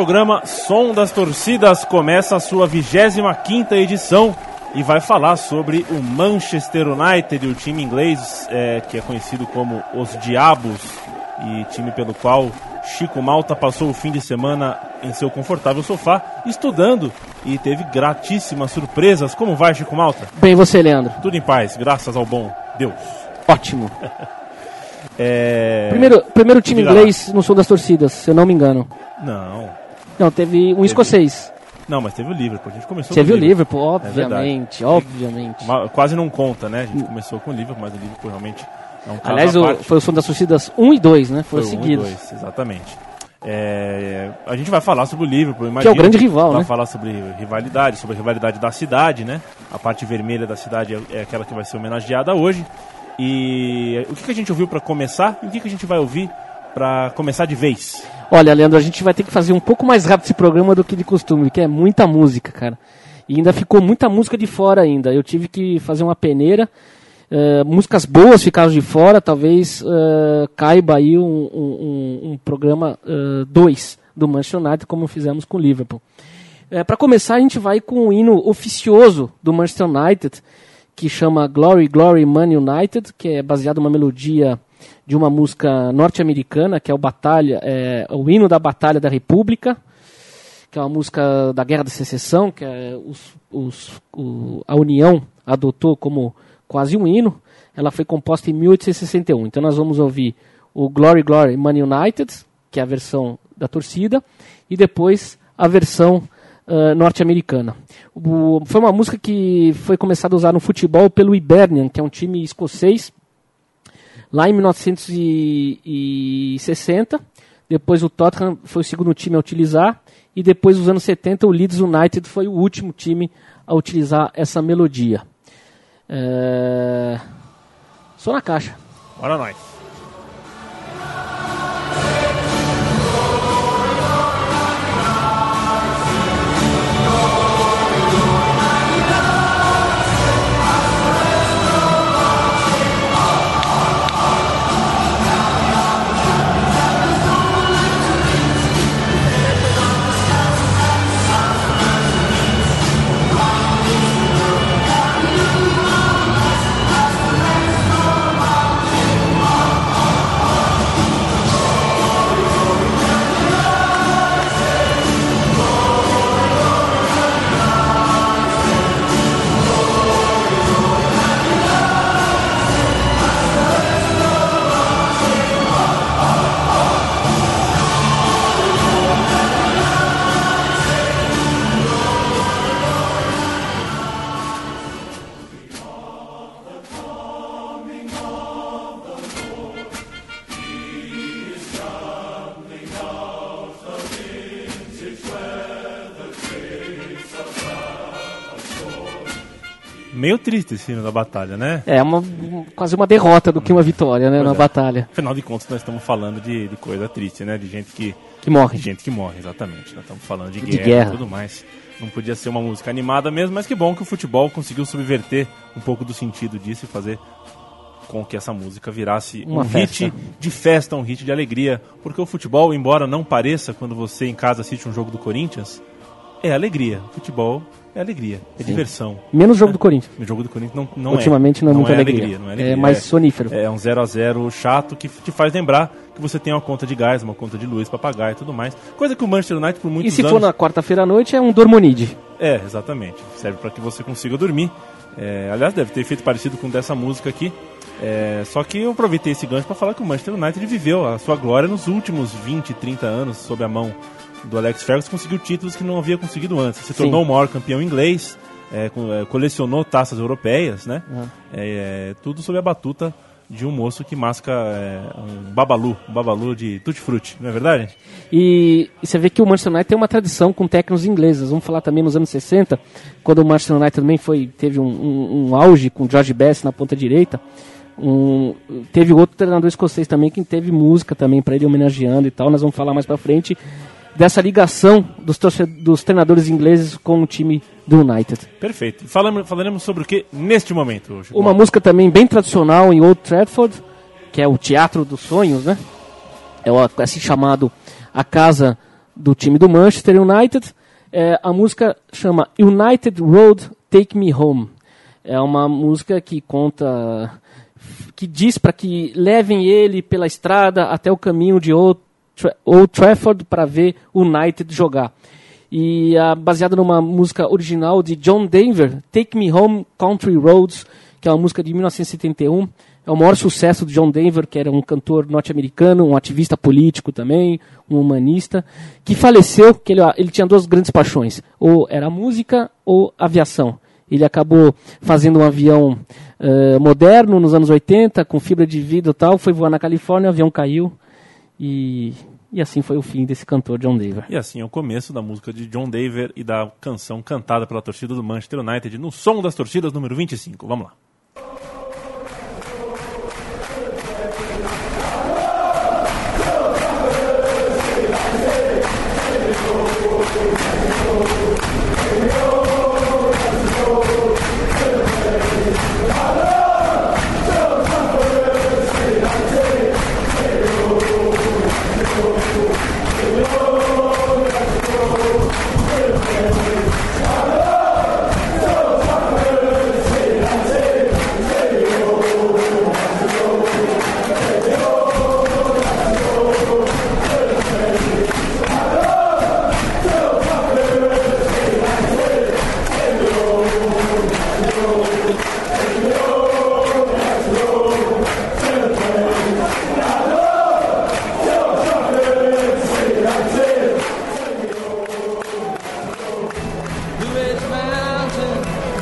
Programa Som das Torcidas começa a sua 25 edição e vai falar sobre o Manchester United, o time inglês é, que é conhecido como os Diabos e time pelo qual Chico Malta passou o fim de semana em seu confortável sofá estudando e teve gratíssimas surpresas. Como vai, Chico Malta? Bem, você, Leandro? Tudo em paz, graças ao bom Deus. Ótimo. É... Primeiro, primeiro time inglês no som das torcidas, se eu não me engano. Não, Não, teve um escocês. não, mas teve o Liverpool. A gente começou Você com o Liverpool. Liverpool, É obviamente, obviamente. Ma- Quase não conta, né? A gente começou com o Liverpool, mas o Liverpool realmente é um caso Aliás, o- foi o som das torcidas 1 e 2, né? Foram Foi um e seguidos. dois, exatamente. É, a gente vai falar sobre o Liverpool, Que é o grande rival, vai né? falar sobre rivalidade, sobre a rivalidade da cidade, né? A parte vermelha da cidade é, é aquela que vai ser homenageada hoje. E o que, que a gente ouviu para começar e o que, que a gente vai ouvir para começar de vez? Olha, Leandro, a gente vai ter que fazer um pouco mais rápido esse programa do que de costume, porque é muita música, cara. E ainda ficou muita música de fora ainda. Eu tive que fazer uma peneira. eh, músicas boas ficaram de fora, talvez eh, caiba aí um, um- um- programa 2 do Manchester United, como fizemos com o Liverpool. Para começar, a gente vai com o hino oficioso do Manchester United, que chama Glory, Glory, Man United, que é baseado numa melodia de uma música norte-americana, que é o Batalha, é, o hino da Batalha da República, que é uma música da Guerra da Secessão, que é os- os- o- a União adotou como quase um hino. Ela foi composta em 1861. Então nós vamos ouvir o Glory, Glory, Man United, que é a versão da torcida, e depois a versão ah, norte-americana. Foi uma música que foi começada a usar no futebol pelo Hibernian, que é um time escocês, lá em 1960. Depois o Tottenham foi o segundo time a utilizar. E depois, nos anos 70, o Leeds United foi o último time a utilizar essa melodia. É... Só na caixa. Bora nós. Meio triste esse hino da batalha, né? É uma, quase uma derrota do que uma vitória né, na é. batalha. Afinal de contas, nós estamos falando de, de coisa triste, né? De gente que, Que morre. de gente que morre, exatamente. Nós estamos falando de, De guerra, guerra. e tudo mais. Não podia ser uma música animada mesmo, mas que bom que o futebol conseguiu subverter um pouco do sentido disso e fazer com que essa música virasse Uma um festa. hit de festa, um hit de alegria. Porque o futebol, embora não pareça quando você em casa assiste um jogo do Corinthians, é alegria. Futebol é alegria, é diversão. Menos jogo do Corinthians. O jogo do Corinthians não, não Ultimamente é. não é muita alegria. alegria. Não é É alegria. mais sonífero. É um 0 a 0 chato que te faz lembrar que você tem uma conta de gás, uma conta de luz para pagar e tudo mais. Coisa que o Manchester United por E muitos se anos... for na quarta-feira à noite, é um Dormonide. É, exatamente. Serve para que você consiga dormir. É, aliás, deve ter feito parecido com dessa música aqui. É, só que eu aproveitei esse gancho para falar que o Manchester United viveu a sua glória nos últimos 20, 30 anos sob a mão do Alex Ferguson, conseguiu títulos que não havia conseguido antes. Se Sim. tornou o maior campeão inglês, é, é, colecionou taças europeias, né? Uhum. É, tudo sob a batuta de um moço que masca é, um babalu, um babalu de tutti-frutti, não é verdade? E, e, você vê que o Manchester United tem uma tradição com técnicos ingleses. Vamos falar também nos anos 60, quando o Manchester United também foi, teve um, um, um auge com George Best na ponta direita. Um, teve outro treinador escocês também que teve música também para ele homenageando e tal. Nós vamos falar mais para frente dessa ligação dos, dos treinadores ingleses com o time do United. Perfeito. Falamos, falaremos sobre o que neste momento? Hoje? Uma música também bem tradicional em Old Trafford, que é o Teatro dos Sonhos, né? É o assim chamado a casa do time do Manchester United. É, a música chama United Road Take Me Home. É uma música que conta, que diz para que levem ele pela estrada até o caminho de Old Old Trafford para ver o United jogar. E uh, baseada numa música original de John Denver, Take Me Home Country Roads, que é uma música de 1971. É o maior sucesso do John Denver, que era um cantor norte-americano, um ativista político também, um humanista, que faleceu, que ele, ele tinha duas grandes paixões, ou era música ou aviação. Ele acabou fazendo um avião uh, moderno nos anos 80, com fibra de vidro e tal, foi voar na Califórnia, o avião caiu e e assim foi o fim desse cantor John Dever. E assim é o começo da música de John Dever e da canção cantada pela torcida do Manchester United no Som das Torcidas número 25. Vamos lá.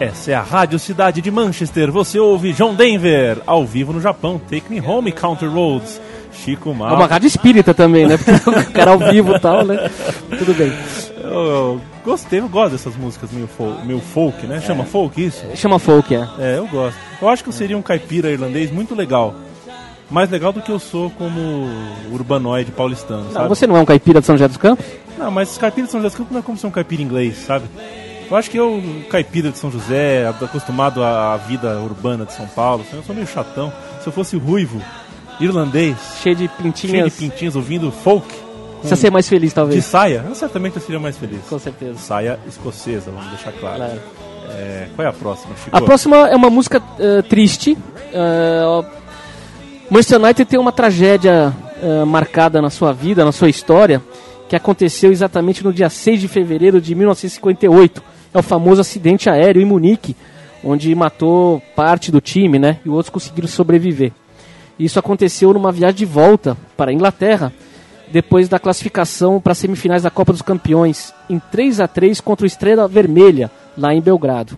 Essa é a Rádio Cidade de Manchester. Você ouve John Denver, ao vivo no Japão. Take Me Home, Counter Roads. Chico Mal. É uma rádio espírita também, né? Porque o cara ao vivo e tal, né? Tudo bem. Eu, gostei, eu gosto dessas músicas meio folk, meio folk né? Chama é. folk isso? Chama folk, é. É, eu gosto. Eu acho que eu seria um caipira irlandês muito legal. Mais legal do que eu sou como urbanoide paulistano, não, Você não é um caipira de São José dos Campos? Não, mas caipira de São José dos Campos não é como ser um caipira inglês, sabe? Eu acho que eu, caipira de São José, acostumado à vida urbana de São Paulo, eu sou meio chatão. Se eu fosse ruivo, irlandês, cheio de pintinhas, cheio de pintinhas ouvindo folk. Você ia ser mais feliz, talvez. De saia? Eu certamente eu seria mais feliz. Com certeza. Saia escocesa, vamos deixar claro. claro. É, qual é a próxima, Chico? A próxima é uma música uh, triste. Uh, Manchester United tem uma tragédia uh, marcada na sua vida, na sua história, que aconteceu exatamente no dia 6 de fevereiro de 1958 é o famoso acidente aéreo em Munique, onde matou parte do time, né? E outros conseguiram sobreviver. Isso aconteceu numa viagem de volta para a Inglaterra, depois da classificação para as semifinais da Copa dos Campeões, em 3 a 3 contra o Estrela Vermelha, lá em Belgrado.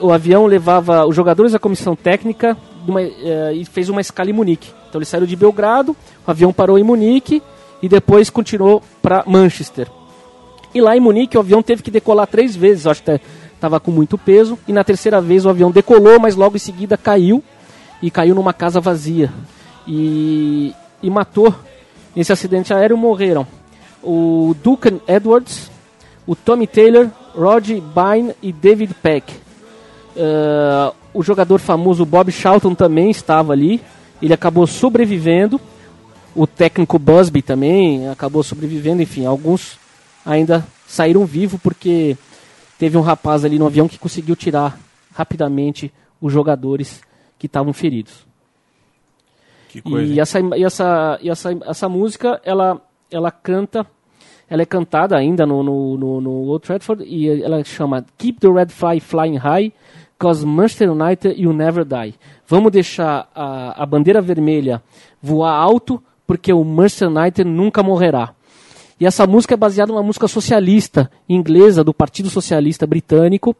O, avião levava os jogadores da comissão técnica uma, eh, e fez uma escala em Munique. Então eles saíram de Belgrado, o avião parou em Munique e depois continuou para Manchester. E lá em Munique o avião teve que decolar três vezes, acho que estava com muito peso. E na terceira vez o avião decolou, mas logo em seguida caiu. E caiu numa casa vazia. E, e matou. Nesse acidente aéreo morreram o Duncan Edwards, o Tommy Taylor, Rod Byrne e David Peck. Uh, o jogador famoso Bob Charlton também estava ali. Ele acabou sobrevivendo. O técnico Busby também acabou sobrevivendo. Enfim, alguns ainda saíram vivos porque teve um rapaz ali no avião que conseguiu tirar rapidamente os jogadores que estavam feridos. Que coisa. E essa, e essa, e essa, essa música, ela, ela canta, ela é cantada ainda no, no, no, no Old Trafford e ela chama Keep the Red Fly Flying High, cause Manchester United you never die. Vamos deixar a, a bandeira vermelha voar alto, porque o Manchester United nunca morrerá. E essa música é baseada numa música socialista inglesa do Partido Socialista Britânico,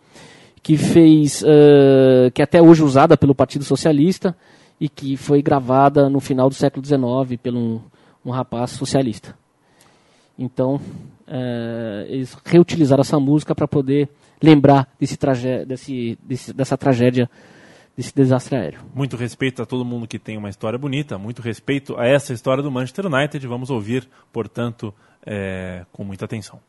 que fez, eh, que é até hoje usada pelo Partido Socialista e que foi gravada no final do século XIX por um, um rapaz socialista. Então, eh, eles reutilizaram essa música para poder lembrar desse desse, desse, dessa tragédia, desse desastre aéreo. Muito respeito a todo mundo que tem uma história bonita, muito respeito a essa história do Manchester United. Vamos ouvir, portanto, é, com muita atenção.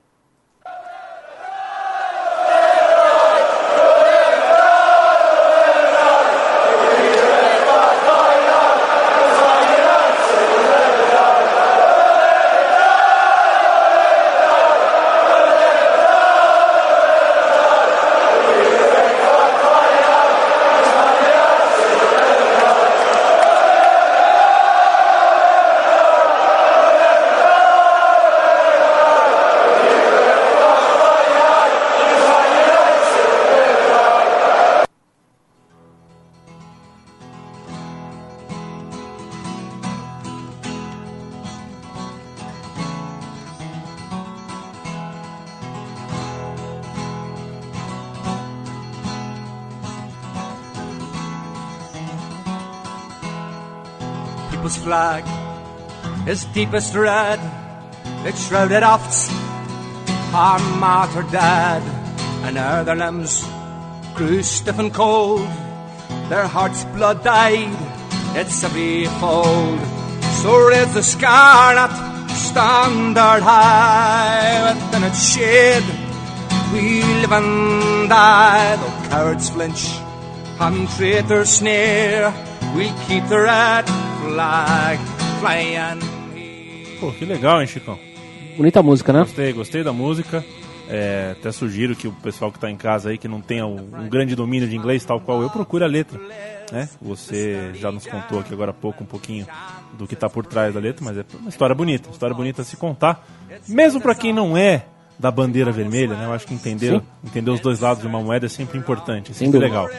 Flag is deepest red. It shrouded oft our martyr dead, and ere their limbs grew stiff and cold, their hearts' blood dyed its every fold. So raise the scarlet standard high within its shade. We live and die, though cowards flinch and traitors sneer. We keep the red flag flying. Pô, que legal, hein, Chicão? Bonita música, né? Gostei, gostei da música. É, até sugiro que o pessoal que está em casa aí, que não tenha um, um grande domínio de inglês, tal qual eu, procure a letra. Né? Você já nos contou aqui agora há pouco um pouquinho do que está por trás da letra, mas é uma história bonita, uma história bonita a se contar. Mesmo para quem não é da bandeira vermelha, né? Eu acho que entender, Sim. entender os dois lados de uma moeda é sempre importante, é Sem sempre legal.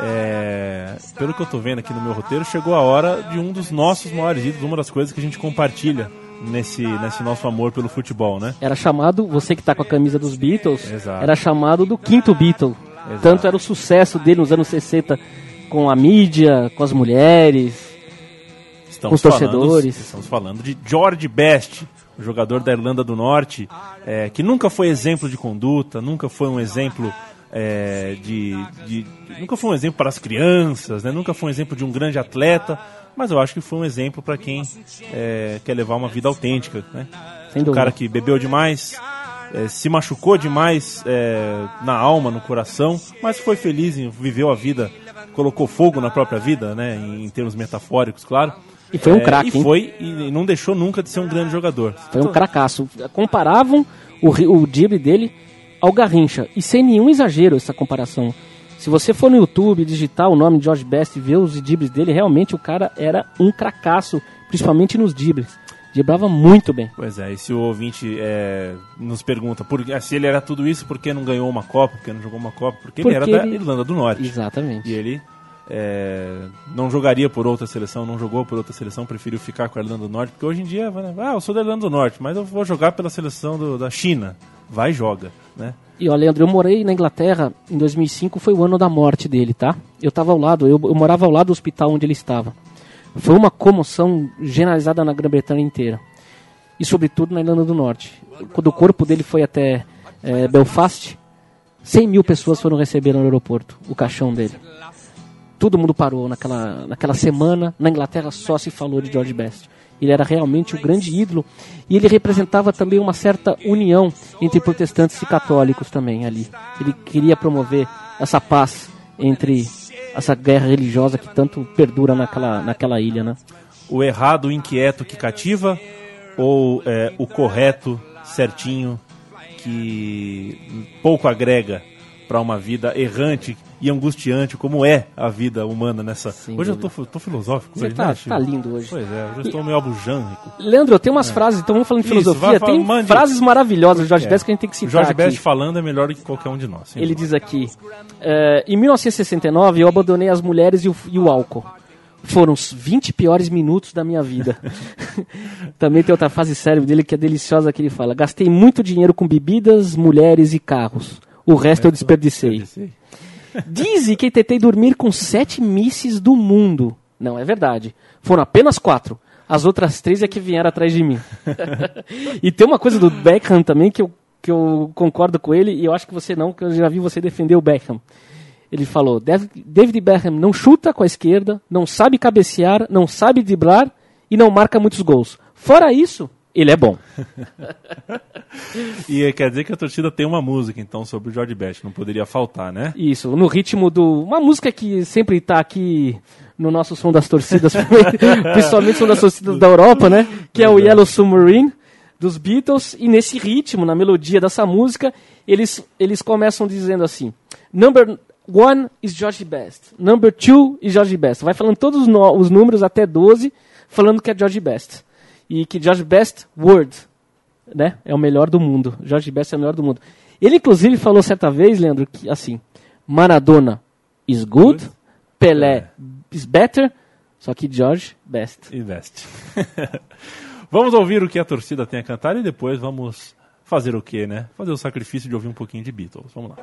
É, pelo que eu tô vendo aqui no meu roteiro, chegou a hora de um dos nossos maiores ídolos, uma das coisas que a gente compartilha nesse, nesse nosso amor pelo futebol, né? Era chamado, você que tá com a camisa dos Beatles, Exato. era chamado do quinto Beatle. Exato. Tanto era o sucesso dele nos anos 60 com a mídia, com as mulheres. Estamos Com os torcedores. Falando, estamos falando de George Best, jogador da Irlanda do Norte, é, que nunca foi exemplo de conduta, nunca foi um exemplo é, de, de- Nunca foi um exemplo para as crianças, né? nunca foi um exemplo de um grande atleta, mas eu acho que foi um exemplo para quem é, quer levar uma vida autêntica. Né? Um cara que bebeu demais, é, se machucou demais é, na alma, no coração, mas foi feliz, em- viveu a vida, colocou fogo na própria vida, né? em, em termos metafóricos, claro. E foi um É, craque, E hein? foi, e não deixou nunca de ser um grande jogador. Foi um cracaço. Comparavam o, o drible dele ao Garrincha. E sem nenhum exagero essa comparação. Se você for no YouTube digitar o nome de George Best e ver os dribles dele, realmente o cara era um cracaço, principalmente nos dribles. Driblava muito bem. Pois é, e se o ouvinte é, nos pergunta por, ah, se ele era tudo isso, por que não ganhou uma Copa, por que não jogou uma Copa? Porque, Porque ele era da ele- Irlanda do Norte. Exatamente. E ele é, não jogaria por outra seleção, não jogou por outra seleção, preferiu ficar com a Irlanda do Norte, porque hoje em dia, né, ah, eu sou da Irlanda do Norte, mas eu vou jogar pela seleção do- da China. Vai e joga, né? E ó, Leandro, eu morei na Inglaterra em 2005, foi o ano da morte dele, tá? Eu tava ao lado, eu, eu morava ao lado do hospital onde ele estava. Foi uma comoção generalizada na Grã-Bretanha inteira. E sobretudo na Irlanda do Norte. Quando o corpo dele foi até eh, Belfast, 100 mil pessoas foram receber no aeroporto o caixão dele. Todo mundo parou naquela, naquela semana. Na Inglaterra só se falou de George Best. Ele era realmente o grande ídolo e ele representava também uma certa união entre protestantes e católicos também ali. Ele queria promover essa paz entre essa guerra religiosa que tanto perdura naquela, naquela ilha, né? O errado, o inquieto que cativa, ou é, o correto, certinho, que pouco agrega para uma vida errante e angustiante, como é a vida humana nessa. Hoje eu tô, tô filosófico Você hoje, tá, né, tá lindo hoje. Pois é, hoje eu estou meio abujânico. Leandro, tem umas frases, então vamos falando de É. Isso, filosofia. falar, tem mande. frases maravilhosas do Jorge É. Best que a gente tem que O citar Jorge aqui. Best falando é melhor do que qualquer um de nós. Ele diz aqui: eh, em 1969 eu abandonei as mulheres e o, e o álcool. Foram os 20 piores minutos da minha vida. Também tem outra frase cérebro dele que é deliciosa que ele fala: gastei muito dinheiro com bebidas, mulheres e carros. O resto eu desperdicei. Dizem que tentei dormir com sete misses do mundo. Não é verdade. Foram apenas quatro. As outras três é que vieram atrás de mim. e tem uma coisa do Beckham também que eu, que eu concordo com ele, e eu acho que você não, que eu já vi você defender o Beckham. Ele falou: "Dav- David Beckham não chuta com a esquerda, não sabe cabecear, não sabe driblar e não marca muitos gols. Fora isso, ele é bom. E quer dizer que a torcida tem uma música, então, sobre o George Best. Não poderia faltar, né? Isso, no ritmo do. Uma música que sempre tá aqui no nosso som das torcidas, principalmente som das torcidas da Europa, né? Que é o Yellow Submarine dos Beatles. E nesse ritmo, na melodia dessa música, eles, eles começam dizendo assim: Number one is George Best, number two is George Best. Vai falando todos os, os números até 12, falando que é George Best. E que George Best, word, né? É o melhor do mundo. George Best é o melhor do mundo. Ele, inclusive, falou certa vez, Leandro, que assim, Maradona is good, Pelé is better, só que George Best. E Best. vamos ouvir o que a torcida tem a cantar e depois vamos fazer o quê, né? Fazer o sacrifício de ouvir um pouquinho de Beatles. Vamos lá.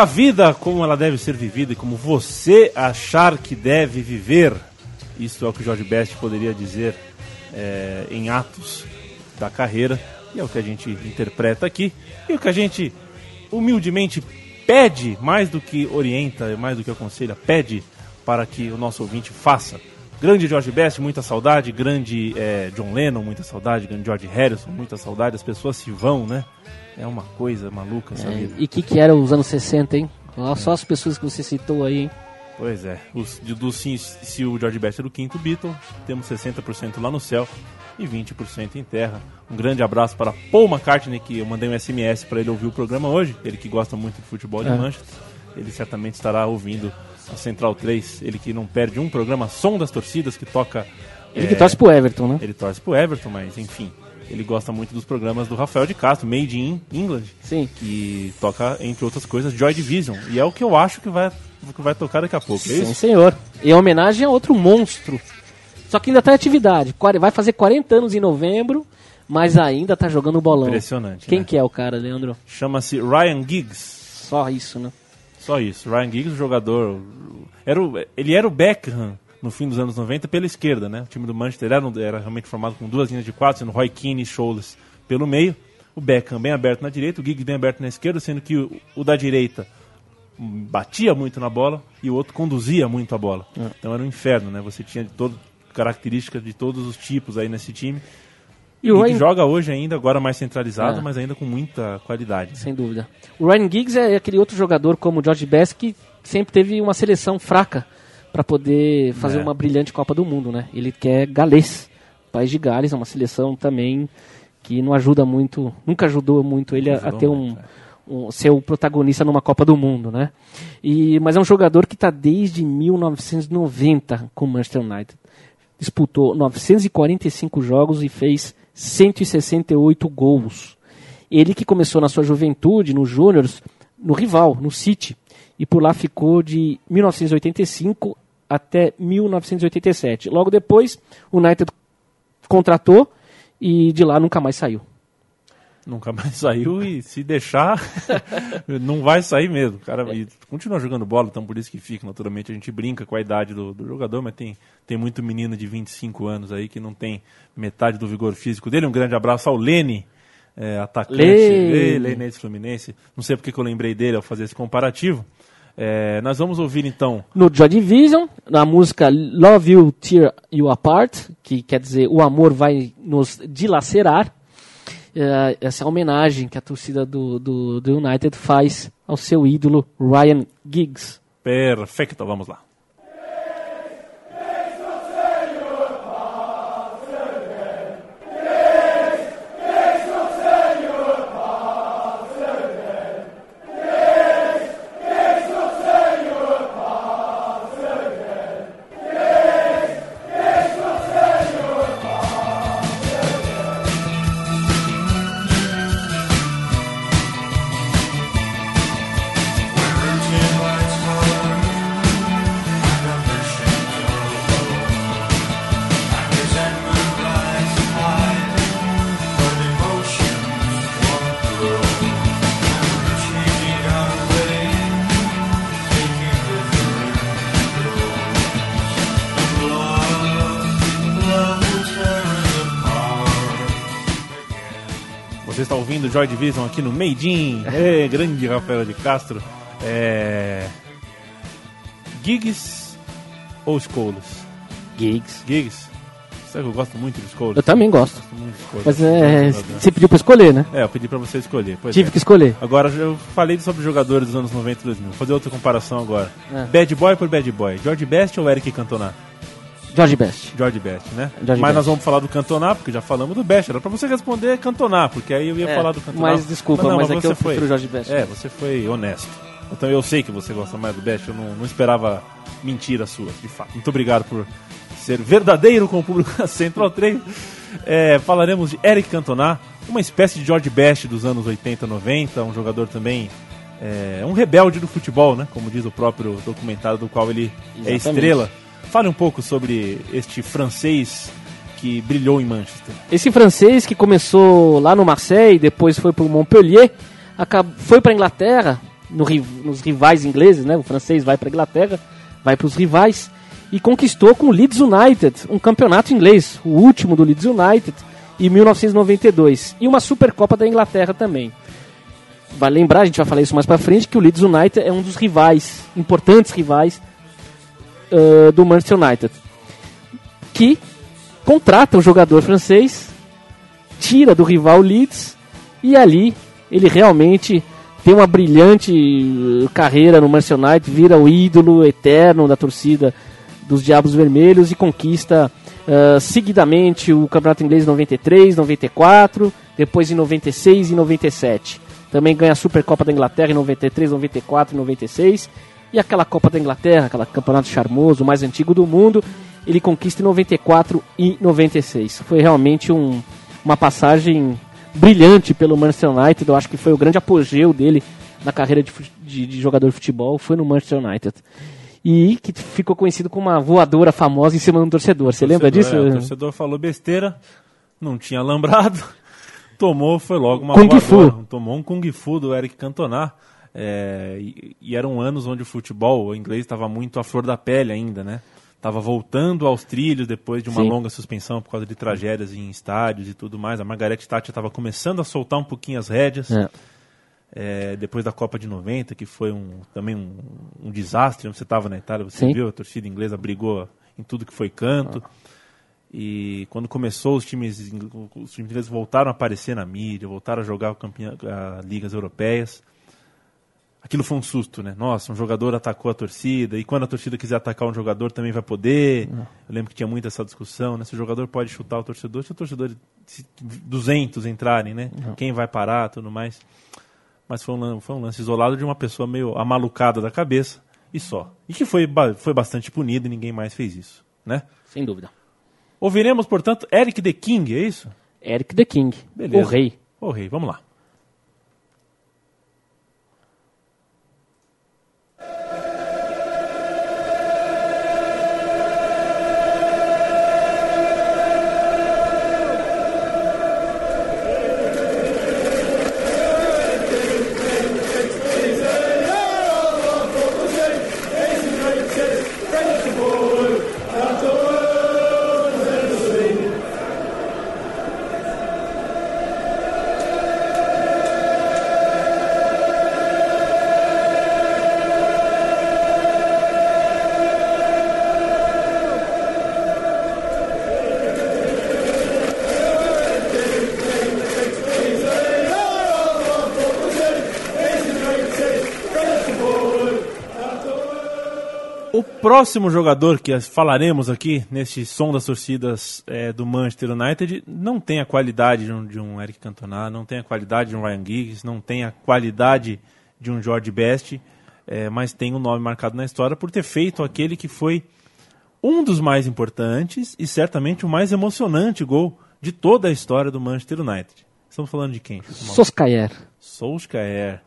A vida como ela deve ser vivida e como você achar que deve viver. Isso é o que Jorge Best poderia dizer é, em atos da carreira. E é o que a gente interpreta aqui. E o que a gente humildemente pede, mais do que orienta, mais do que aconselha, pede para que o nosso ouvinte faça. Grande George Best, muita saudade. Grande é, John Lennon, muita saudade. Grande George Harrison, muita saudade. As pessoas se vão, né? É uma coisa maluca essa É, vida. e o que, que era os anos 60, hein? Só as pessoas que você citou aí, hein? Pois é, os, do, se, se o George Best era o quinto Beatle, temos 60% lá no céu e 20% em terra. Um grande abraço para Paul McCartney, que eu mandei um SMS para ele ouvir o programa hoje, ele que gosta muito de futebol de É. Manchester. Ele certamente estará ouvindo a Central 3, ele que não perde um programa, Som das Torcidas, que toca... Ele é, que torce pro Everton, né? Ele torce pro Everton, mas enfim, ele gosta muito dos programas do Rafael de Castro, Made in England, Sim. que toca, entre outras coisas, Joy Division. E é o que eu acho que vai, que vai tocar daqui a pouco, é Sim, isso? senhor. Em homenagem a outro monstro. Só que ainda tá em atividade. Vai fazer 40 anos em novembro, mas ainda tá jogando bolão. Impressionante, Quem né? que é o cara, Leandro? Chama-se Ryan Giggs. Só isso, né? Só isso. Ryan Giggs, o jogador. Era o- ele era o Beckham no fim dos anos 90 pela esquerda, né? O time do Manchester era, era realmente formado com duas linhas de quatro, sendo Roy Keane e Scholes pelo meio. O Beckham bem aberto na direita, o Giggs bem aberto na esquerda, sendo que o, o da direita batia muito na bola e o outro conduzia muito a bola. Então era um inferno, né? Você tinha de todo, características de todos os tipos aí nesse time. E o Ryan, joga hoje ainda, agora mais centralizado, É. mas ainda com muita qualidade. sem dúvida. O Ryan Giggs é aquele outro jogador como o George Best que sempre teve uma seleção fraca para poder fazer É. uma brilhante Copa do Mundo, né? Ele quer galês. País de Gales é uma seleção também que não ajuda muito, nunca ajudou muito ele a- a, Ajudou ter um, um- ser o protagonista numa Copa do Mundo, né? E mas é um jogador que está desde 1990 com o Manchester United. Disputou 945 jogos e fez 168 gols. Ele que começou na sua juventude, no Júniors, no rival, no City, e por lá ficou de 1985 até 1987. Logo depois, o United contratou e de lá nunca mais saiu. Nunca mais saiu e se deixar, não vai sair mesmo. O cara e continua jogando bola, então por isso que fica. Naturalmente a gente brinca com a idade do, do jogador, mas tem, tem muito menino de 25 anos aí que não tem metade do vigor físico dele. Um grande abraço ao Lene, é, atacante, Lene. Lene ex-Fluminense. Não sei porque que eu lembrei dele ao fazer esse comparativo. É, nós vamos ouvir então No Joy Division, na música Love You Tear You Apart, que quer dizer o amor vai nos dilacerar, é, essa homenagem que a torcida do, do, do United faz ao seu ídolo Ryan Giggs. Perfeito, vamos lá. Division aqui no Made in. É, grande Rafael de Castro. É... Gigs ou Scholes? Giggs. Gigs. Sabe que eu gosto muito de Scholes? Eu também gosto. Gosto muito de. Mas é, você pediu pra escolher, né? É, eu pedi pra você escolher. Pois Tive é. que escolher. Agora, eu falei sobre jogadores dos anos 90 e 2000. Vou fazer outra comparação agora. É. Bad Boy por Bad Boy. George Best ou Eric Cantona? George Best. George Best, né? George mas Best. nós vamos falar do Cantona, porque já falamos do Best. Era pra você responder Cantona, porque aí eu ia É, falar do Cantona. mas desculpa, não, mas é que você prefiro George Best. É, você foi honesto. Então eu sei que você gosta mais do Best, eu não, não esperava mentira sua, de fato. Muito obrigado por ser verdadeiro com o público da Central 3. É, falaremos de Eric Cantona, uma espécie de George Best dos anos 80, 90, um jogador também, é, um rebelde do futebol, né? Como diz o próprio documentário do qual ele é Exatamente. estrela. Fale um pouco sobre este francês que brilhou em Manchester. Esse francês que começou lá no Marseille, depois foi para o Montpellier, acab- foi para Inglaterra, no nos rivais ingleses, né? O francês vai para Inglaterra, vai para os rivais e conquistou com o Leeds United um campeonato inglês, o último do Leeds United, em 1992 e uma Supercopa da Inglaterra também. Vai lembrar, a gente vai falar isso mais para frente, que o Leeds United é um dos rivais, importantes rivais ãh, do Manchester United, que contrata o jogador francês, tira do rival Leeds e ali ele realmente tem uma brilhante eh, carreira no Manchester United, vira o ídolo eterno da torcida dos Diabos Vermelhos e conquista ah, seguidamente o Campeonato Inglês em 93, 94, depois em 96 e 97. Também ganha a Supercopa da Inglaterra em 93, 94 e 96. E aquela Copa da Inglaterra, aquele campeonato charmoso, mais antigo do mundo, ele conquista em 94 e 96. Foi realmente um, uma passagem brilhante pelo Manchester United. Eu acho que foi o grande apogeu dele na carreira de, de- de jogador de futebol, foi no Manchester United. E que ficou conhecido como uma voadora famosa em cima do torcedor. Você lembra disso? É, o torcedor falou besteira, não tinha lambrado, tomou, foi logo uma Kung voadora. Fu. Tomou um Kung Fu do Eric Cantona. É, e, e eram anos onde o futebol o inglês estava muito à flor da pele ainda, né? Tava voltando aos trilhos depois de uma Sim. longa suspensão por causa de tragédias em estádios e tudo mais. A Margaret Thatcher estava começando a soltar um pouquinho as rédeas. É. É, depois da Copa de 90, que foi um, também um, um desastre. Você estava na Itália, você Sim. viu, a torcida inglesa brigou em tudo que foi canto. E quando começou, os times, os times ingleses voltaram a aparecer na mídia, voltaram a jogar campeão, a ligas europeias. Aquilo foi um susto, né? Nossa, um jogador atacou a torcida, e quando a torcida quiser atacar um jogador também vai poder. Eu lembro que tinha muito essa discussão, né? Se o jogador pode chutar o torcedor, se o torcedor, se 200 entrarem, né? Quem vai parar, tudo mais. Mas foi um, foi um lance isolado de uma pessoa meio amalucada da cabeça e só. E que foi, foi bastante punido e ninguém mais fez isso, né? Sem dúvida. Ouviremos, portanto, Eric the King, é isso? Eric the King, Beleza. o rei. O rei, vamos lá. Próximo jogador que falaremos aqui neste som das torcidas é, do Manchester United não tem a qualidade de um, de um Eric Cantona, não tem a qualidade de um Ryan Giggs, não tem a qualidade de um George Best, é, mas tem um nome marcado na história por ter feito aquele que foi um dos mais importantes e certamente o mais emocionante gol de toda a história do Manchester United. Estamos falando de quem? Soscaer. Solskjaer.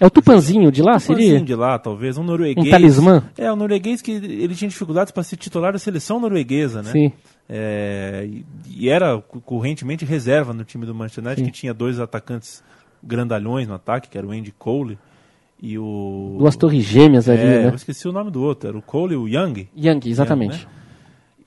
É o Tupanzinho de lá, Tupanzinho seria? de lá, talvez, um norueguês. Um talismã? É, um norueguês que ele tinha dificuldades para ser titular da seleção norueguesa, né? Sim. É, e, era correntemente reserva no time do Manchester United, que tinha dois atacantes grandalhões no ataque, que era o Andy Cole e o... Duas torres gêmeas ali, é, né? eu esqueci o nome do outro, era o Cole e o Young. Young, exatamente. Young, né?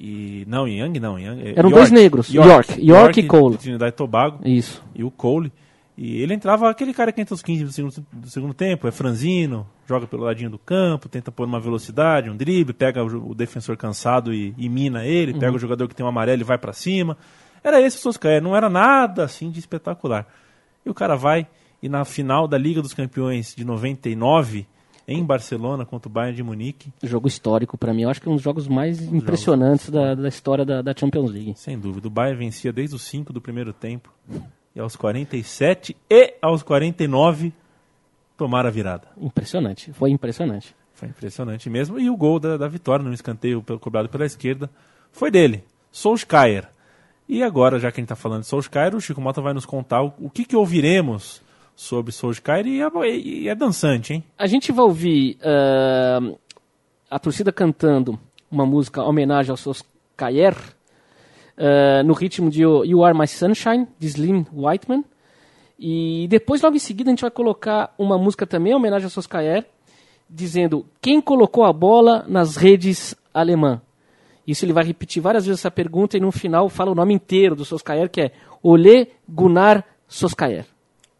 E, não, Young não, Young, é Eram York, dois negros, York, York e Cole. Trinidad e Tobago Isso. e o Cole. E ele entrava aquele cara que entra aos 15 do segundo, do segundo tempo, é franzino, joga pelo ladinho do campo, tenta pôr uma velocidade, um drible, pega o, o defensor cansado e, e mina ele, Uhum. pega o jogador que tem um amarelo e vai pra cima. Era esse o Soscaé, não era nada assim de espetacular. E o cara vai e na final da Liga dos Campeões de 99, em Barcelona contra o Bayern de Munique, Jogo histórico pra mim. Eu acho que é um dos jogos mais impressionantes da, da história da, da Champions League. sem dúvida, o Bayern vencia desde os 5 do primeiro tempo. E aos 47 e aos 49 tomaram a virada. Impressionante. Foi impressionante. Foi impressionante mesmo. E o gol da, da vitória no escanteio pelo- cobrado pela esquerda foi dele, Solskjaer. E agora, já que a gente está falando de Solskjaer, o Chico Mota vai nos contar o, o que, que ouviremos sobre Solskjaer e é, e é dançante, hein? A gente vai ouvir ah, a torcida cantando uma música em homenagem ao Solskjaer ah, no ritmo de You Are My Sunshine, de Slim Whiteman. E depois, logo em seguida, a gente vai colocar uma música também em homenagem ao Solskjaer, dizendo quem colocou a bola nas redes alemã. Isso ele vai repetir várias vezes essa pergunta e no final fala o nome inteiro do Solskjaer, que é Ole Gunnar Solskjaer.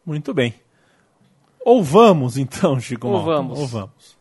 Muito bem. Ou vamos, então, Chico Ou vamos. Ou vamos.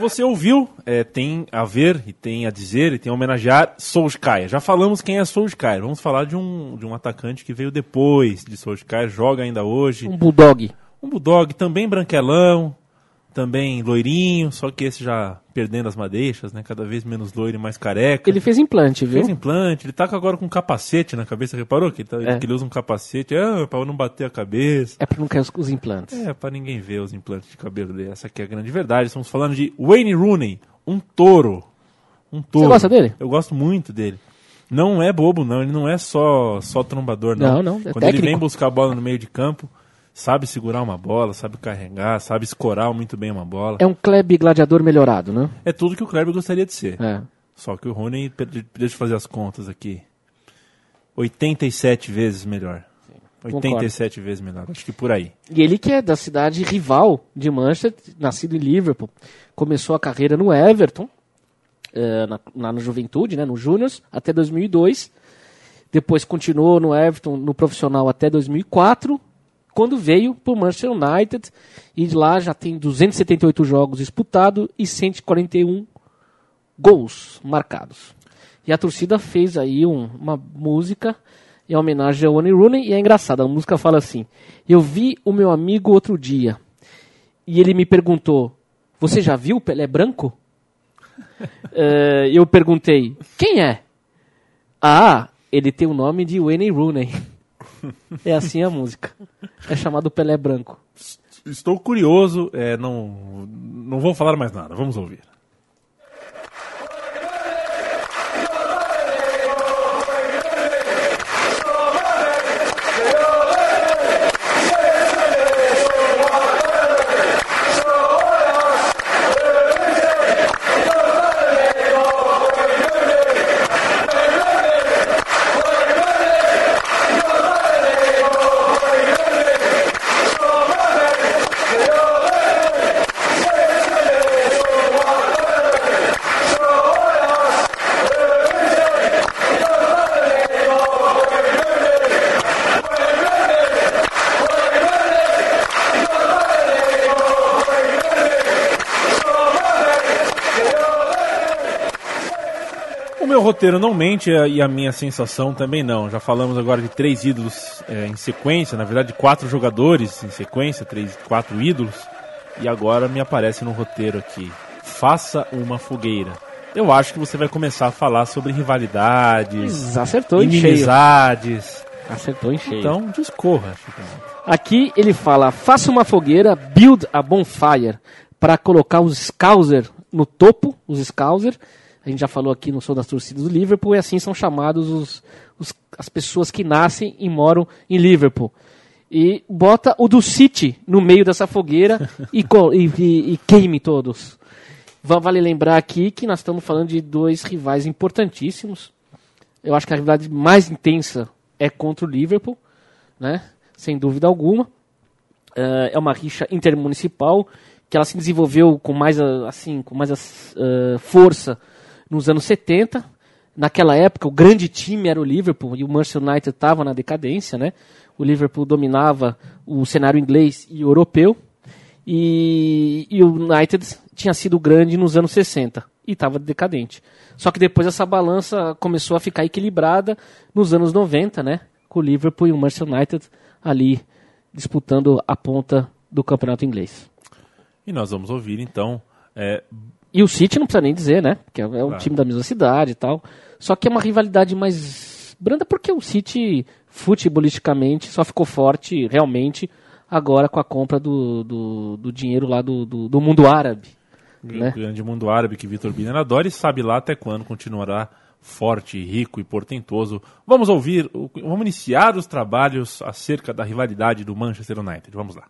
Você ouviu é, tem a ver, e tem a dizer, e tem a homenagear Solskjaer. Já falamos quem é Solskjaer. Vamos falar de um, de um atacante que veio depois de Solskjaer, joga ainda hoje. Um bulldog. Um bulldog também branquelão, também loirinho, só que esse já perdendo as madeixas, né? Cada vez menos loiro e mais careca. Ele fez implante, viu? fez implante, ele tá agora com um capacete na cabeça, reparou? Que ele, tá- É. que ele usa um capacete, é, pra não bater a cabeça. É pra não cair os, os implantes. É, pra ninguém ver os implantes de cabelo dele. Essa aqui é a grande verdade. Estamos falando de Wayne Rooney, um touro. Um touro. gosta dele? Eu gosto muito dele. Não é bobo, não. Ele não é só, só trombador, não. Não, não, é Quando ele técnico. vem buscar a bola no meio de campo, sabe segurar uma bola, sabe carregar, sabe escorar muito bem uma bola. É um Kleb gladiador melhorado, né? É tudo que o Kleber gostaria de ser. É. Só que o Rooney, deixa eu fazer as contas aqui. 87 vezes melhor. 87 vezes melhor. Acho que por aí. E ele que é da cidade rival de Manchester, nascido em Liverpool, começou a carreira no Everton, eh, na, na, na juventude, né, no Júniors, até 2002. Depois continuou no Everton, no profissional, até 2004, quando veio para o Manchester United. E de lá já tem 278 jogos disputados e 141 gols marcados. E a torcida fez aí um- uma música em homenagem ao Wayne Rooney e é engraçado, a música fala assim: Eu vi o meu amigo outro dia e ele me perguntou: Você já viu o Pelé branco? Eh, eu perguntei: Quem é? Ah, ele tem o nome de Wayne Rooney. É assim a música. É chamado Pelé branco. Estou curioso, é, não, não vou falar mais nada, vamos ouvir. Roteiro não mente é, e a minha sensação também não. Já falamos agora de três ídolos é, em sequência, na verdade quatro jogadores em sequência, três, quatro ídolos. E agora me aparece no roteiro aqui. Faça uma fogueira. Eu acho que você vai começar a falar sobre rivalidades, Acertou inimizades. Acertou em cheio. Então discorra. Aqui ele fala: faça uma fogueira, build a bonfire, para colocar os Scouser no topo, os Scouser. A gente já falou aqui no Som das Torcidas do Liverpool, e assim são chamados os, os- as pessoas que nascem e moram em Liverpool. E bota o do City no meio dessa fogueira e, e- e- queime todos. Va- Vale lembrar aqui que nós estamos falando de dois rivais importantíssimos. Eu acho que a rivalidade mais intensa é contra o Liverpool, né? Sem dúvida alguma. Eh, é uma rixa intermunicipal que ela se desenvolveu com mais assim, com mais ah, força nos anos 70. Naquela época, o grande time era o Liverpool e o Manchester United estava na decadência, né? O Liverpool dominava o cenário inglês e europeu e, e o United tinha sido grande nos anos 60 e estava decadente. Só que depois essa balança começou a ficar equilibrada nos anos 90, né? Com o Liverpool e o Manchester United ali disputando a ponta do campeonato inglês. E nós vamos ouvir então. é, E o City não precisa nem dizer, né? Que é, um Claro. time da mesma cidade e tal. Só que é uma rivalidade mais branda porque o City, futebolisticamente, só ficou forte realmente agora com a compra do, do, do dinheiro lá do, do, do mundo árabe. o Né? grande mundo árabe que Vitor Biner adora e sabe lá até quando continuará forte, rico e portentoso. Vamos ouvir, o- vamos iniciar os trabalhos acerca da rivalidade do Manchester United. Vamos lá.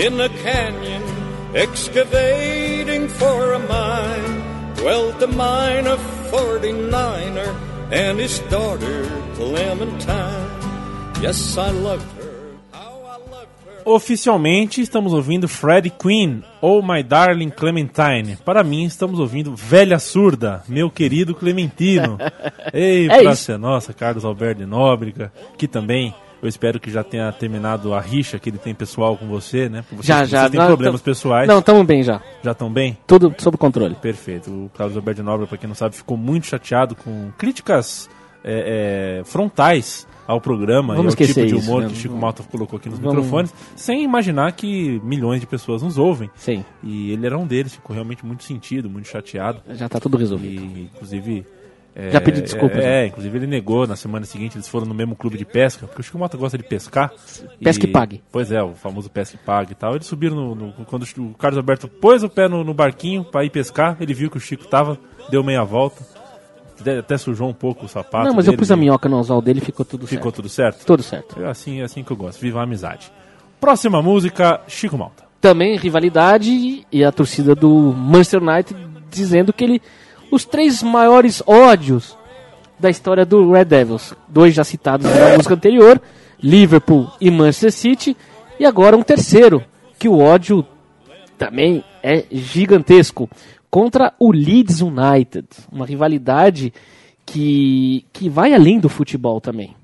In a canyon, excavating for a mine, dwelt a miner 49er and his daughter Clementine. Yes, I loved her. How I loved her. Oficialmente estamos ouvindo Freddie Queen ou My Darling Clementine. Para mim estamos ouvindo Velha Surda, meu querido Clementino. Ei, É praça nossa, Carlos Alberto de Nóbrega, que também eu espero que já tenha terminado a rixa que ele tem pessoal com você, né? Porque Já, já. Vocês têm Não, problemas pessoais. Não, estamos bem já. Já estão bem? Tudo sob controle. Perfeito. O Carlos Alberto de Nóbrega, para quem não sabe, ficou muito chateado com críticas é, é, frontais ao programa Vamos e ao tipo de isso, humor né? que Chico Malta colocou aqui nos Vamos- microfones, sem imaginar que milhões de pessoas nos ouvem. Sim, E ele era um deles, ficou realmente muito sentido, muito chateado. já tá tudo resolvido. E, inclusive. É, Já pedi desculpas, É, né? é, inclusive ele negou na semana seguinte, eles foram no mesmo clube de pesca, porque o Chico Mota gosta de pescar. Pesca e pague. Pois é, o famoso pesca e pague e tal. Eles subiram no, no- Quando o Carlos Alberto pôs o pé no, no barquinho para ir pescar, ele viu que o Chico tava, deu meia volta. Até sujou um pouco o sapato. Não, mas eu dele, pus a e minhoca no anzol dele e ficou tudo Ficou certo. tudo certo? Tudo certo. É assim, é assim que eu gosto. Viva a amizade. Próxima música, Chico Malta. Também rivalidade e a torcida do Manchester United dizendo que ele. Os três maiores ódios da história do Red Devils. Dois já citados na música anterior, Liverpool e Manchester City. E agora um terceiro, que o ódio também é gigantesco. Contra o Leeds United. Uma rivalidade que, que vai além do futebol também.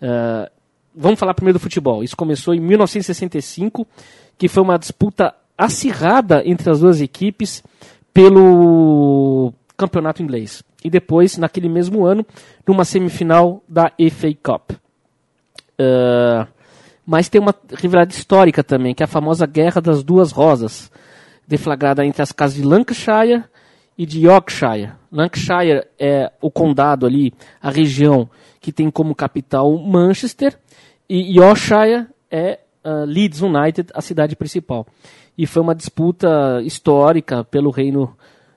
Ah, vamos falar primeiro do futebol. Isso começou em 1965, que foi uma disputa acirrada entre as duas equipes pelo campeonato inglês. E depois, naquele mesmo ano, numa semifinal da FA Cup. Ah, mas tem uma rivalidade histórica também, que é a famosa Guerra das Duas Rosas, deflagrada entre as casas de Lancashire e de Yorkshire. Lancashire é o condado ali, a região que tem como capital Manchester, e Yorkshire é ah, Leeds United, a cidade principal. E foi uma disputa histórica pelo reino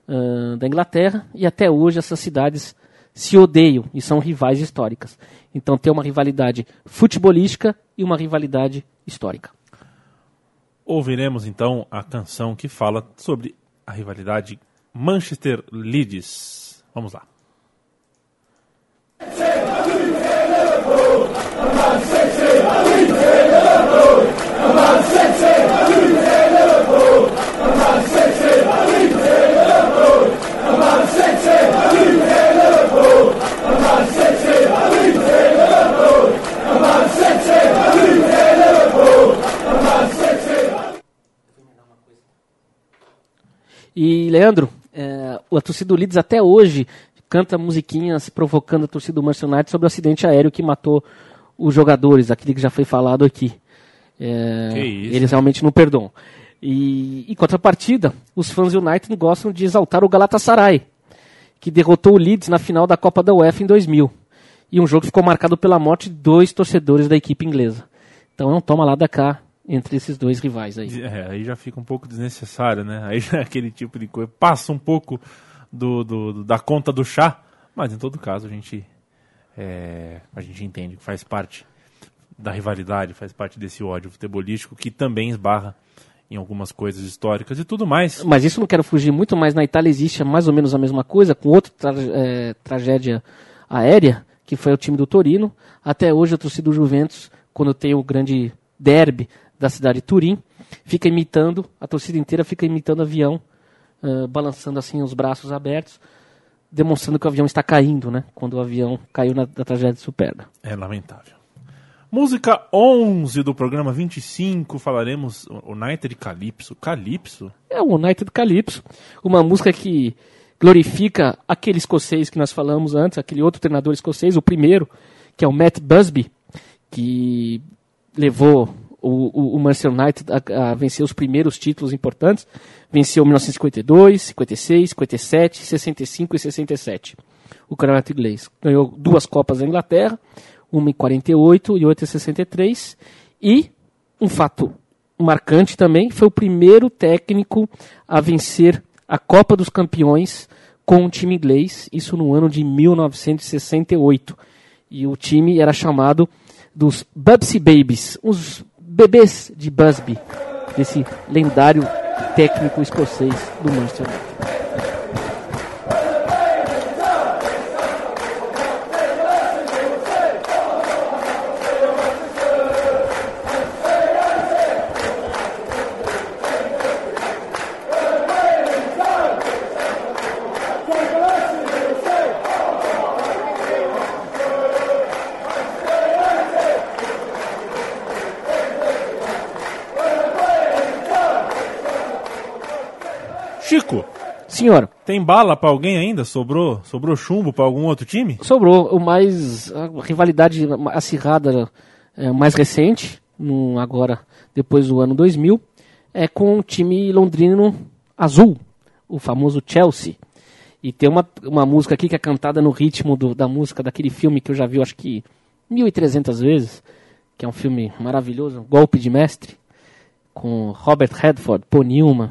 ah, da Inglaterra, e até hoje essas cidades se odeiam e são rivais históricas. Então tem uma rivalidade futebolística e uma rivalidade histórica. Ouviremos então a canção que fala sobre a rivalidade Manchester Leeds. Vamos lá. E, Leandro, é, a torcida do Leeds até hoje canta musiquinhas provocando a torcida do Manchester United sobre o acidente aéreo que matou os jogadores, aquele que já foi falado aqui. É, isso. eles realmente não perdoam. E, em contrapartida, os fãs do United gostam de exaltar o Galatasaray, que derrotou o Leeds na final da Copa da UEFA em 2000. E um jogo que ficou marcado pela morte de dois torcedores da equipe inglesa. Então é um toma lá da cá entre esses dois rivais aí. É, aí já fica um pouco desnecessário, né? Aí já é aquele tipo de coisa. Passa um pouco do, do- do- da conta do chá, mas em todo caso a gente, é, a gente entende que faz parte da rivalidade, faz parte desse ódio futebolístico que também esbarra em algumas coisas históricas e tudo mais. Mas isso não quero fugir muito, mas na Itália existe mais ou menos a mesma coisa, com outra tra eh, tragédia aérea, que foi o time do Torino. Até hoje a torcida do Juventus, quando tem o grande derby da cidade de Turim, fica imitando, a torcida inteira fica imitando avião, eh, balançando assim os braços abertos, demonstrando que o avião está caindo, né? Quando o avião caiu na, na tragédia de Superga. É lamentável. Música 11 do programa 25, falaremos o United Calypso. Calypso? É o United Calypso, uma música que glorifica aquele escocês que nós falamos antes, aquele outro treinador escocês, o primeiro, que é o Matt Busby, que levou o, o, Manchester United a, a vencer os primeiros títulos importantes. Venceu em 1952, 56, 57, 65 e 67. O campeonato inglês. Ganhou duas Copas da Inglaterra, uma em 48 e outra em 63. E um fato marcante também, foi o primeiro técnico a vencer a Copa dos Campeões com o time inglês, isso no ano de 1968. E o time era chamado dos Bubsy Babies, os bebês de Busby, desse lendário técnico escocês do Manchester United. Senhor, tem bala pra alguém ainda? Sobrou, sobrou chumbo pra algum outro time? sobrou o mais a rivalidade acirrada é, mais recente, no, agora depois do ano 2000, é com o time londrino azul, o famoso Chelsea. E tem uma, uma música aqui que é cantada no ritmo do- da música daquele filme que eu já vi, acho que 1.300 vezes, que é um filme maravilhoso, Golpe de Mestre, com Robert Redford, Paul Newman,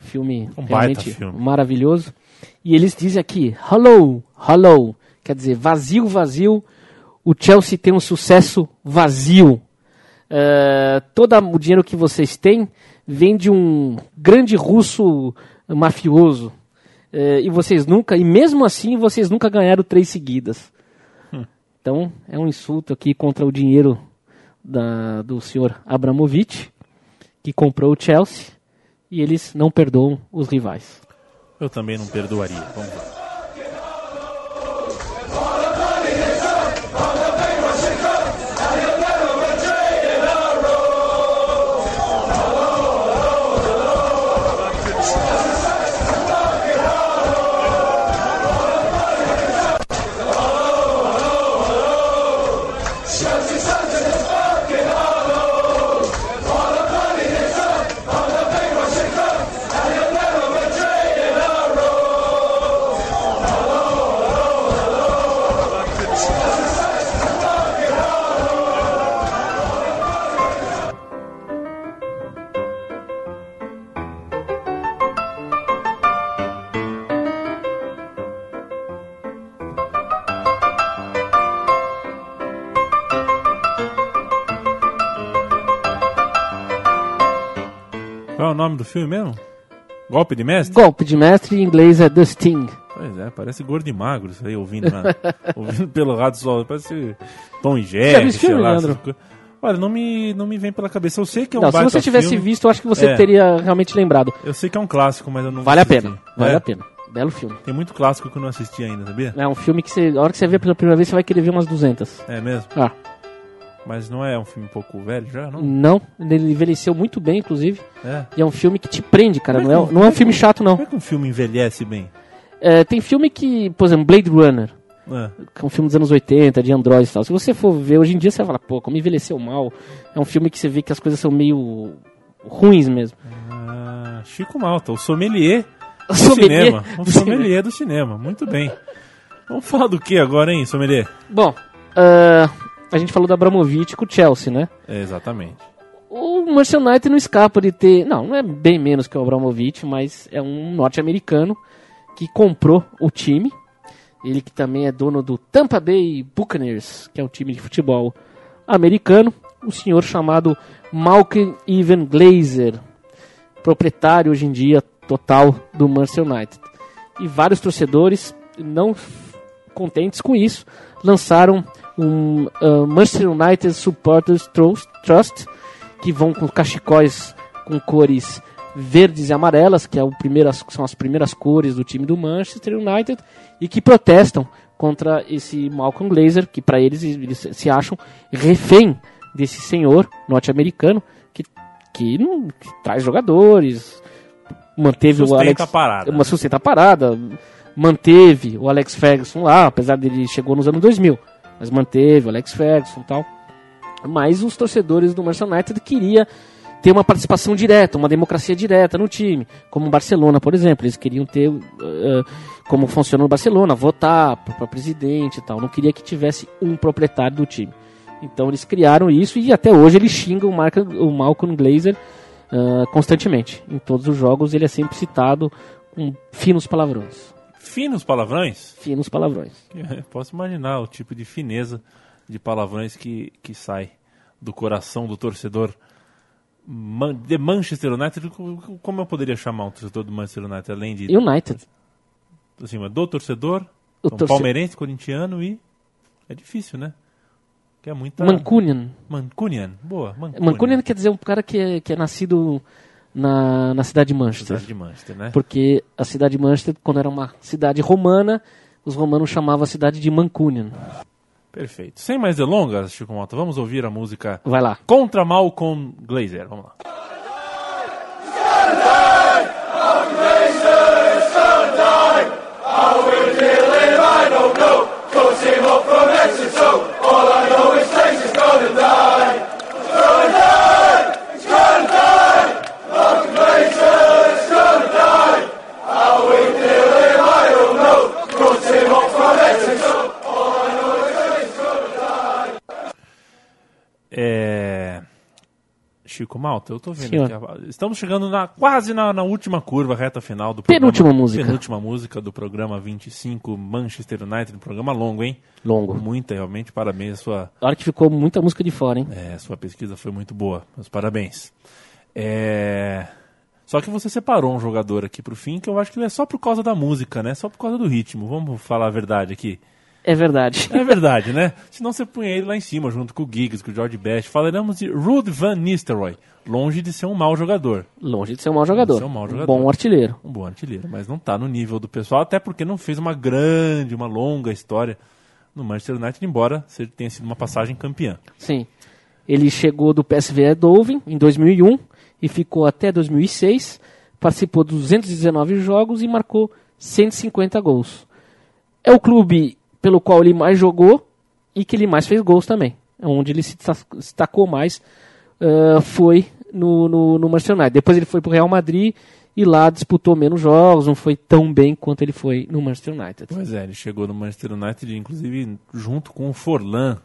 filme Um realmente filme. maravilhoso. E eles dizem aqui, hello, hello, quer dizer, vazio, vazio, o Chelsea tem um sucesso vazio. É, todo o dinheiro que vocês têm vem de um grande russo mafioso. É, e vocês nunca, e mesmo assim vocês nunca ganharam três seguidas. Então é um insulto aqui contra o dinheiro da- do senhor Abramovich, que comprou o Chelsea, e eles não perdoam os rivais. Eu também não perdoaria. Vamos lá. Do filme mesmo? Golpe de mestre? Golpe de mestre em inglês é The Sting. Pois é, parece gordo e magro isso aí, ouvindo, na- ouvindo pelo rádio só. Parece Tom e Jerry, sei filme, lá. Leandro? Olha, não me, não me vem pela cabeça. Eu sei que é um Não, se você tivesse filme. visto, eu acho que você É. teria realmente lembrado. Eu sei que é um clássico, mas eu não Vale a pena, vale É. a pena. Belo filme. Tem muito clássico que eu não assisti ainda, sabia? É um filme que você, a hora que você vê pela primeira vez, você vai querer ver umas 200. É mesmo? Ah, Mas não é um filme um pouco velho já, não? não, ele envelheceu muito bem, inclusive. É. E é um filme que te prende, cara. Como Não é é, que- não é um filme chato, não. Como é que um filme envelhece bem? É, tem filme que, por exemplo, Blade Runner, É. que é um filme dos anos 80, de androides e tal. Se você for ver hoje em dia, você vai falar, pô, como envelheceu mal. É um filme que você vê que as coisas são meio ruins mesmo. Ah, Chico Malta, o sommelier do Sommelier cinema. O do sommelier do cinema, muito bem. Vamos falar do que agora, hein, sommelier? Bom, ah, a gente falou da Abramovich com o Chelsea, né? É, exatamente. O Manchester United não escapa de ter. Não, não é bem menos que o Abramovich, mas é um norte-americano que comprou o time. Ele que também é dono do Tampa Bay Buccaneers, que é um time de futebol americano. Um senhor chamado Malcolm Ivan Glazer, proprietário hoje em dia total do Manchester United. E vários torcedores, não contentes com isso, lançaram um ah, Manchester United Supporters Trust, que vão com cachecóis com cores verdes e amarelas, que é o primeiras, são as primeiras cores do time do Manchester United, e que protestam contra esse Malcolm Glazer, que para eles eles se acham refém desse senhor norte-americano que, que, não, que traz jogadores, manteve o Sustenta Alex a parada. uma sustenta a parada, manteve o Alex Ferguson lá, apesar dele chegou nos anos 2000, mas manteve o Alex Ferguson e tal. Mas os torcedores do Manchester United queria ter uma participação direta, uma democracia direta no time, como o Barcelona, por exemplo, eles queriam ter eh, como funciona o Barcelona, votar para presidente e tal, não queria que tivesse um proprietário do time. Então eles criaram isso e até hoje eles xingam o, Marca, o Malcolm Glazer ah, constantemente. Em todos os jogos ele é sempre citado com finos palavrões. Finos palavrões? Finos palavrões. Posso imaginar o tipo de fineza de palavrões que, que sai do coração do torcedor The Manchester United, co- como eu poderia chamar um torcedor do Manchester United, além de United. assim, do torcedor, O então, torce- palmeirense, corintiano e é difícil, né? Que é muita Mancunian. Mancunian, boa, Mancunian. Mancunian quer dizer um cara que é, que é nascido na, na cidade de Manchester. Cidade de Manchester, né? Porque a cidade de Manchester, quando era uma cidade romana, os romanos chamavam a cidade de Mancunian. Perfeito. Sem mais delongas, Chico Malta, vamos ouvir a música Vai lá. Contra Malcolm Glazer. Vamos lá. É... Chico Malta, eu tô vendo Senhor. aqui. Estamos chegando na, quase na, na última curva, reta final do programa. Penúltima música. Penúltima música do programa 25, Manchester United. Um programa longo, hein? Longo. Muita, realmente. Parabéns. A sua, A hora que ficou muita música de fora, hein? é, sua pesquisa foi muito boa. Meus parabéns. É... Só que você separou um jogador aqui pro fim, que eu acho que é só por causa da música, né? Só por causa do ritmo. Vamos falar a verdade aqui. É verdade. É verdade, né? Senão você punha ele lá em cima, junto com o Giggs, com o George Best. Falaremos de Ruud Van Nistelrooy. Longe de ser um mau jogador. Longe de ser um mau jogador. ser um mau jogador. Bom artilheiro. Um bom artilheiro, mas não tá no nível do pessoal, até porque não fez uma grande, uma longa história no Manchester United, embora tenha sido uma passagem campeã. Sim. Ele chegou do PSV Eindhoven em 2001 e ficou até 2006. Participou de 219 jogos e marcou 150 gols. É o clube pelo qual ele mais jogou e que ele mais fez gols também. É onde ele se desta- destacou mais ah, foi no, no, no Manchester United. Depois ele foi para o Real Madrid e lá disputou menos jogos, não foi tão bem quanto ele foi no Manchester United. Pois é, ele chegou no Manchester United, inclusive junto com o Forlan.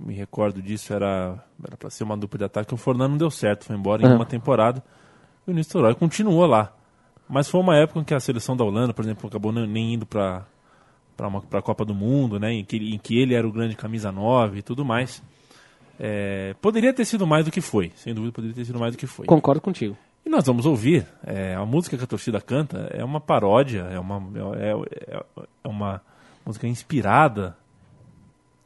Eu me recordo disso, era para ser uma dupla de ataque. O Forlan não deu certo, foi embora em uma temporada. E o Nistelrooy continuou lá. Mas foi uma época em que a seleção da Holanda, por exemplo, acabou nem indo para para a Copa do Mundo, né, em que, ele- em que ele era o grande camisa 9 e tudo mais. É, poderia ter sido mais do que foi, sem dúvida poderia ter sido mais do que foi. Concordo contigo. E nós vamos ouvir. é, a música que a torcida canta é uma paródia, é uma, é, é- é uma música inspirada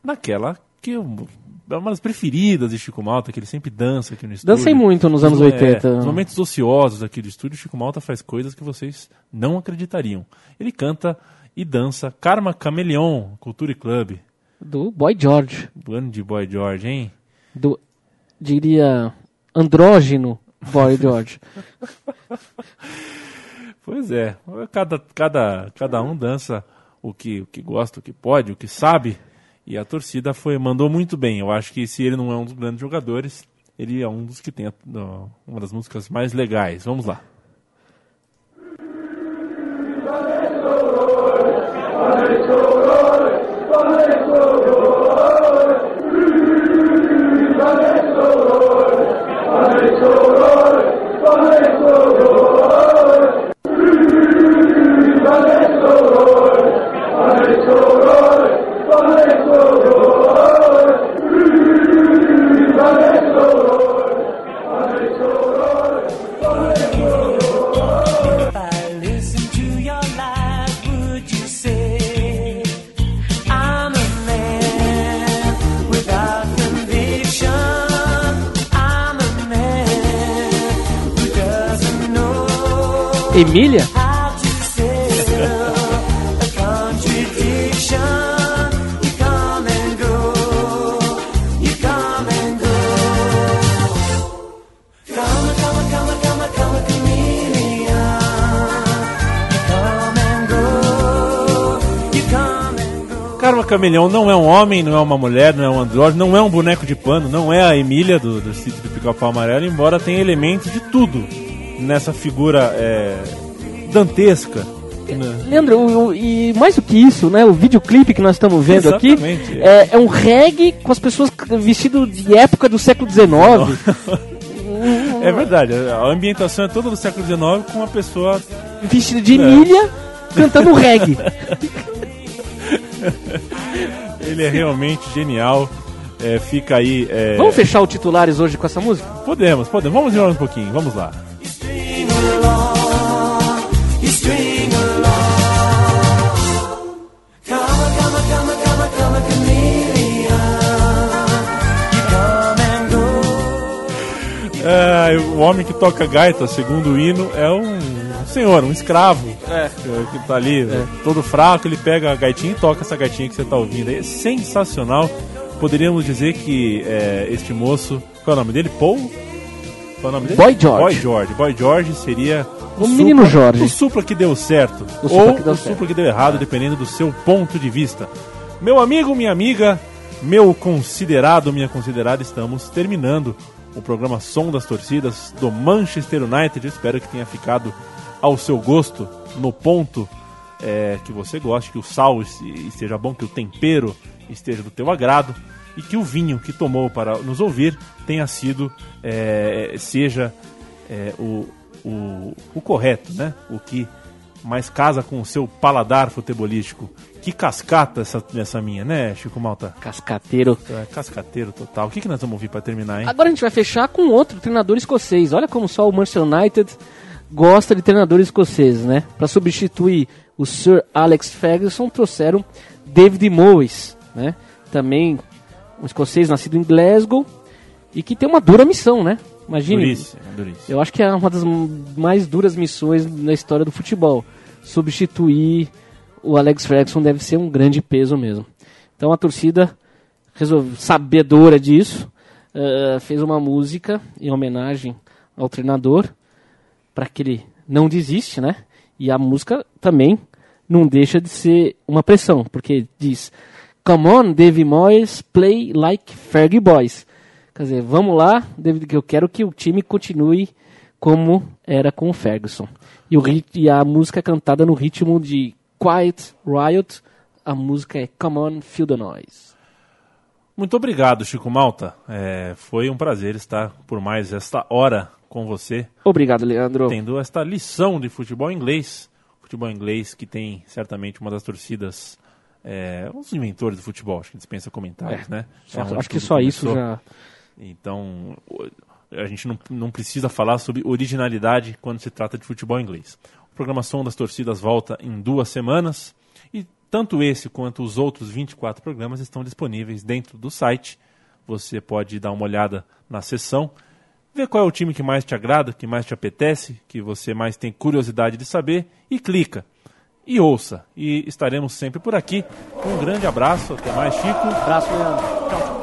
naquela que eu- é uma das preferidas de Chico Malta, que ele sempre dança aqui no estúdio. Dancei muito nos anos É, 80. nos momentos ociosos aqui do estúdio, Chico Malta faz coisas que vocês não acreditariam. Ele canta e dança Karma Cameleon, Culture Club. Do Boy George. Grande Boy George, hein? do diria andrógeno Boy George. Pois é, cada, cada, cada um dança o que, o que gosta, o que pode, o que sabe. E a torcida foi mandou muito bem. Eu acho que se ele não é um dos grandes jogadores, ele é um dos que tem a- uma das músicas mais legais. Vamos lá. If go. Karma Cameleão não é um homem, não é uma mulher, não é um androide, não é um boneco de pano, não é a Emília do, do sítio do Pica-Pau Amarelo, embora tenha elementos de tudo nessa figura é, dantesca. né? Leandro, o- o- e mais do que isso, né? O videoclipe que nós estamos vendo Exatamente. aqui é, é um reggae com as pessoas vestidas de época do século XIX. É verdade, a ambientação é toda do século XIX com uma pessoa. vestido de É. Emília cantando reggae. Ele é realmente genial. É, fica aí. é, Vamos fechar o titulares hoje com essa música? Podemos, podemos. Vamos embora um pouquinho. Vamos lá. É, o homem que toca gaita, segundo o hino, é um senhor, um escravo. É. Que tá ali, todo fraco, ele pega a gaitinha e toca essa gaitinha que você tá ouvindo. É sensacional. Poderíamos dizer que é, este moço. Qual é o nome dele? Paul? Qual é o nome dele? Boy George. Boy George. Boy George seria. O menino Jorge. O supla que deu certo. O supla ou o certo. supla que deu errado, dependendo do seu ponto de vista. Meu amigo, minha amiga, meu considerado, minha considerada, estamos terminando o programa Som das Torcidas do Manchester United. Eu espero que tenha ficado ao seu gosto, no ponto é, que você goste, que o sal es- esteja bom, que o tempero esteja do teu agrado e que o vinho que tomou para nos ouvir tenha sido, é, seja é, o, o, o correto, né? O que mais casa com o seu paladar futebolístico. Que cascata essa, essa minha, né, Chico Malta? Cascateiro. É, cascateiro total. O que, que nós vamos ouvir para terminar, hein? Agora a gente vai fechar com outro treinador escocês. Olha como só o Manchester United gosta de treinadores escoceses, né? Para substituir o Sir Alex Ferguson, trouxeram David Moyes, né? Também um escocês nascido em Glasgow e que tem uma dura missão, né? Imagine. Duríssimo, duríssimo. Eu acho que é uma das mais duras missões na história do futebol. Substituir o Alex Ferguson deve ser um grande peso mesmo. Então a torcida, resolve, sabedora disso, eh, fez uma música em homenagem ao treinador para que ele não desiste, né? E a música também não deixa de ser uma pressão, porque diz Come on, David Moyes, play like Fergie Boys. Quer dizer, vamos lá, David, que eu quero que o time continue como era com o Ferguson. E, o, e a música é cantada no ritmo de Quiet Riot. A música é Come on, Feel the Noise. Muito obrigado, Chico Malta. É, foi um prazer estar por mais esta hora com você, Obrigado, Leandro. tendo esta lição de futebol inglês. Futebol inglês que tem certamente uma das torcidas, é, os inventores do futebol, acho que dispensa comentários, É, né? Só- É acho que só isso começou. já. Então, a gente não, não precisa falar sobre originalidade quando se trata de futebol inglês. O programa Som das Torcidas volta em duas semanas e tanto esse quanto os outros 24 programas estão disponíveis dentro do site. Você pode dar uma olhada na seção, ver qual é o time que mais te agrada, que mais te apetece, que você mais tem curiosidade de saber e clica. E ouça. E estaremos sempre por aqui. Um grande abraço. Até mais, Chico. Abraço, Leandro. Tchau, tchau.